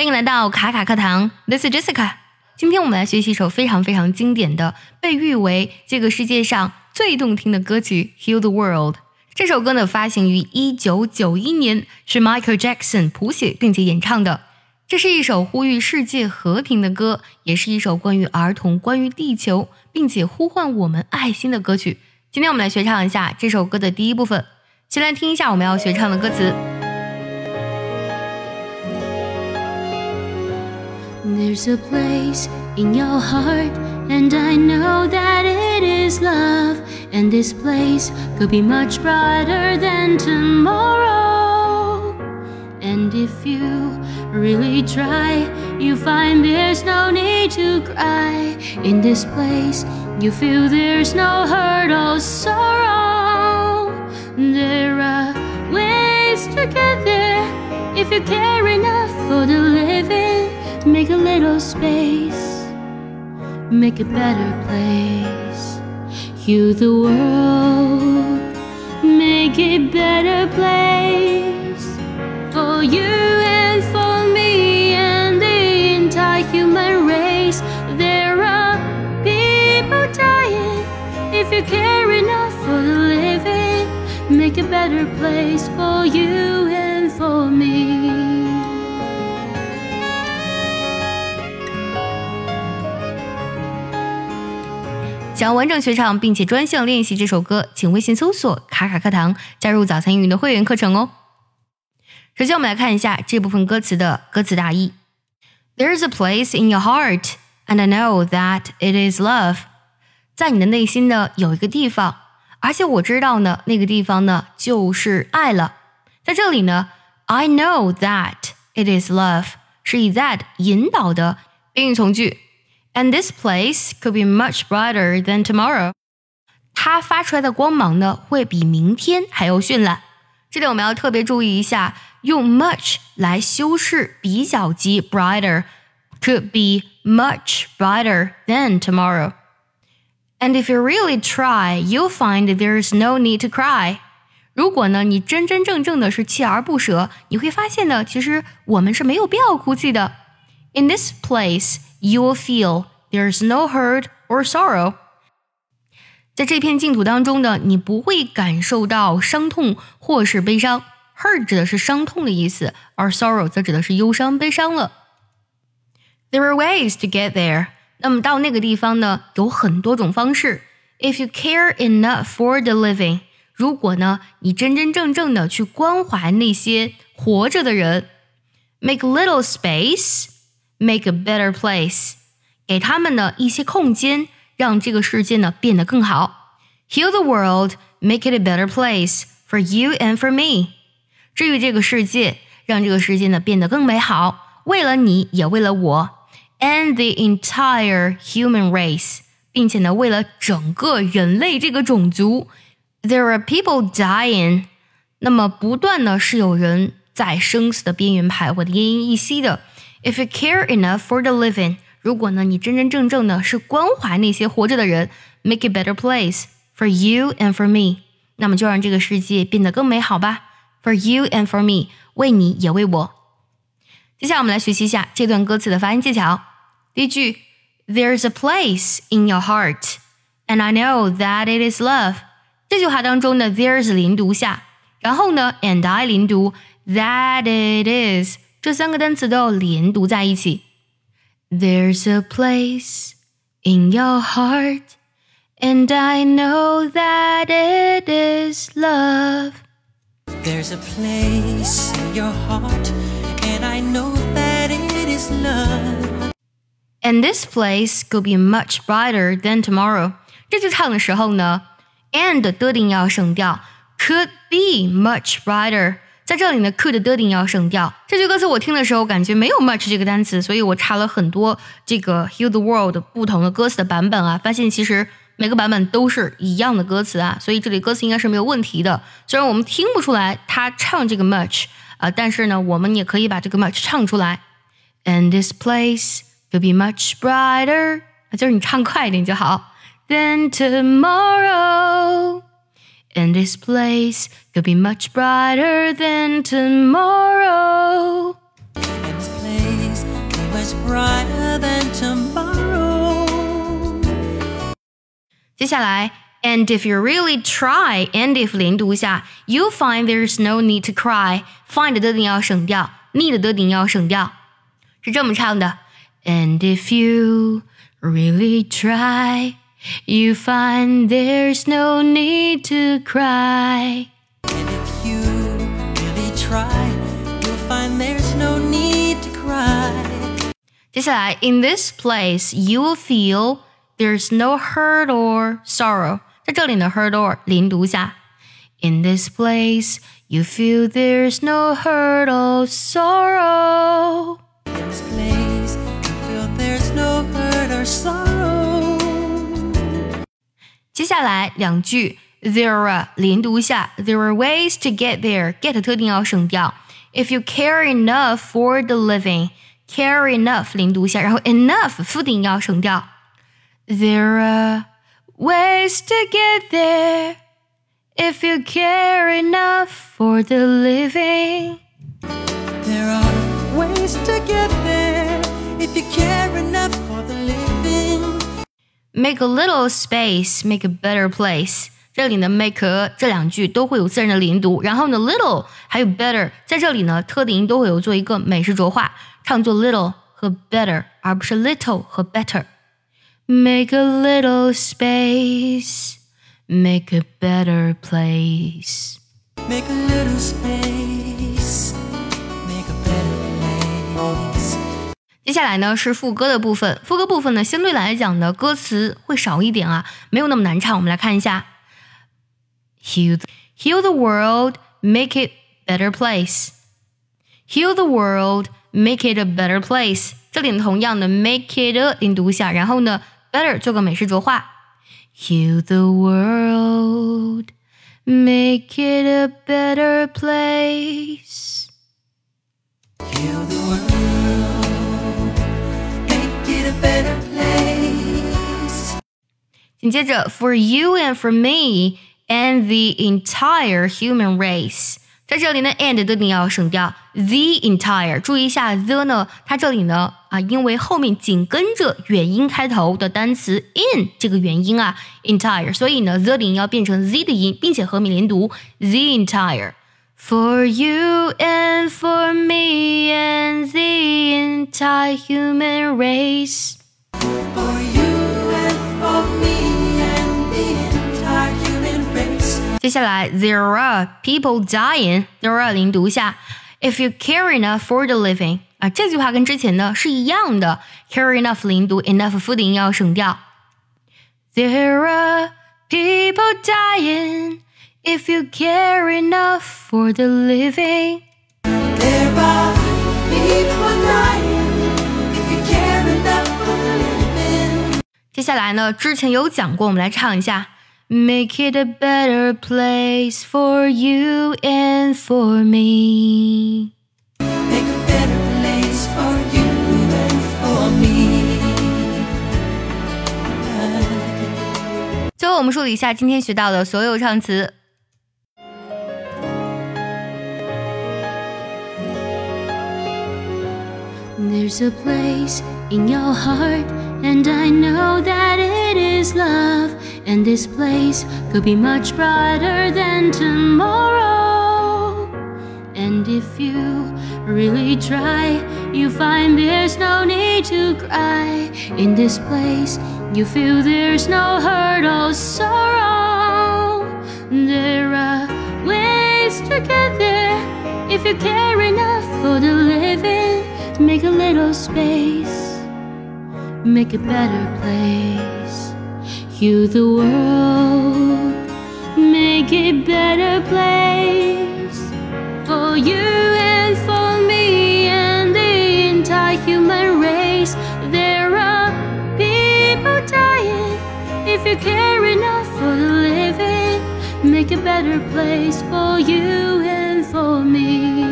欢迎来到卡卡课堂，This is Jessica。今天我们来学习一首非常非常经典的，被誉为这个世界上最动听的歌曲《Heal the World》。这首歌呢，发行于一九九一年，是 Michael Jackson 谱写并且演唱的。这是一首呼吁世界和平的歌，也是一首关于儿童、关于地球，并且呼唤我们爱心的歌曲。今天我们来学唱一下这首歌的第一部分，先来听一下我们要学唱的歌词。There's a place in your heart, and I know that it is love. And this place could be much brighter than tomorrow. And if you really try, you find there's no need to cry. In this place, you feel there's no hurt or sorrow. There are ways to get there if you care enough for the living. Make a little space, make a better place. You, the world, make a better place for you and for me and the entire human race. There are people dying. If you care enough for the living, make a better place for you and for me. 想要完整学唱并且专项练习这首歌，请微信搜索“卡卡课堂”，加入早餐英语的会员课程哦。首先，我们来看一下这部分歌词的歌词大意：There's a place in your heart, and I know that it is love。在你的内心呢，有一个地方，而且我知道呢，那个地方呢，就是爱了。在这里呢，I know that it is love 是以 that 引导的宾语从句。And this place could be much brighter than tomorrow。它发出来的光芒呢，会比明天还要绚烂。这里我们要特别注意一下，用 much 来修饰比较级 brighter could be much brighter than tomorrow。And if you really try, you'll find there's no need to cry。如果呢，你真真正正的是锲而不舍，你会发现呢，其实我们是没有必要哭泣的。In this place you will feel there's no hurt or sorrow。在这片净土当中呢，你不会感受到伤痛或是悲伤。hurt 指的是伤痛的意思，而 sorrow 则指的是忧伤、悲伤了。There are ways to get there。那么到那个地方呢，有很多种方式。If you care enough for the living，如果呢，你真真正正的去关怀那些活着的人，make little space。 make a better place，给他们呢一些空间，让这个世界呢变得更好。Heal the world, make it a better place for you and for me。治愈这个世界，让这个世界呢变得更美好，为了你也为了我，and the entire human race，并且呢为了整个人类这个种族。There are people dying，那么不断呢是有人在生死的边缘徘徊的奄奄一息的。 if you care enough for the living，如果呢你真真正正的是关怀那些活着的人，make a better place for you and for me，那么就让这个世界变得更美好吧。For you and for me，为你也为我。接下来我们来学习一下这段歌词的发音技巧。第一句，There's a place in your heart, and I know that it is love。这句话当中呢，there's 连读下，然后呢，and I 连读 that it is。这三个单词都要连读在一起。There's a place in your heart, and I know that it is love. There's a place in your heart, and I know that it is love. And this place could be much brighter than tomorrow. 这句唱的时候呢，and 的定要省掉，could be much brighter。 在这里呢，could 的定要省掉。这句歌词我听的时候感觉没有 much 这个单词，所以我查了很多这个 heal the world 不同的歌词的版本啊，发现其实每个版本都是一样的歌词啊，所以这里歌词应该是没有问题的。虽然我们听不出来他唱这个 much 啊，但是呢，我们也可以把这个 much 唱出来。And this place will be much brighter，就是你唱快一点就好。Then tomorrow。And this place could be much brighter than tomorrow. And this place could be much brighter than tomorrow. 接下来, and if you really try, and if 连读一下，you'll find there's no need to cry. Find 的顶要省掉，need And if you really try You find there's no need to cry. And if you really try, you'll find there's no need to cry. 接下来，in this place you will feel there's no hurt or sorrow。在这里呢，hurt or 连读下。In this place you feel there's no hurt or sorrow。 In this place, you feel there's no hurt or sorrow. 接下来两句，there are 连读下，there are ways to get there。get 特定要省掉。If you care enough for the living，care enough 连读下，然后 enough 副顶要省掉。There are ways to get there if you care enough for the living。 There are ways to get there if you care enough for the living. Make a little space, make a better place。这里呢，make 这两句都会有自然的连读，然后呢，little 还有 better 在这里呢，特定音都会有做一个美式浊化，唱作 little 和 better，而不是 little 和 better。Make a little space, make a better place。 Make a little space, 接下来呢是副歌的部分，副歌部分呢相对来讲呢歌词会少一点啊，没有那么难唱。我们来看一下，Heal the, heal the world, make it better place. Heal the world, make it a better place. 这里呢同样的 make it a 连读一下，然后呢 better 做个美式浊化。Heal the world, make it a better place. Heal the world, 紧接着，for you and for me and the entire human race，在这里呢，and 的定要省掉 the entire。注意一下 the 呢，它这里呢啊，因为后面紧跟着元音开头的单词 in 这个元音啊，entire，所以呢，the 的音要变成 z 的音，并且和你连读 the entire。For you and for me and the entire human race. For you and for me and the entire human race. 接下来，There are people dying. There are 连读下，If you care enough for the living 啊，这句话跟之前的是一样的。Care enough 连读，enough 复定要省掉。There are people dying if you care enough for the living。 There are people dying if you care enough for the living. 接下来呢，之前有讲过，我们来唱一下。Make it a better place for you and for me。 Make a better place for you and for me. 最后，我们梳理一下今天学到的所有唱词。 There's a place in your heart, and I know that it is love. And this place could be much brighter than tomorrow. And if you really try, you find there's no need to cry. In this place, you feel there's no hurt or sorrow. There are ways to get there if you care enough for the living. Make a little space, make a better place. You, the world, make it better place for you and for me and the entire human race. There are people dying if you care enough for the living. Make a better place for you and for me.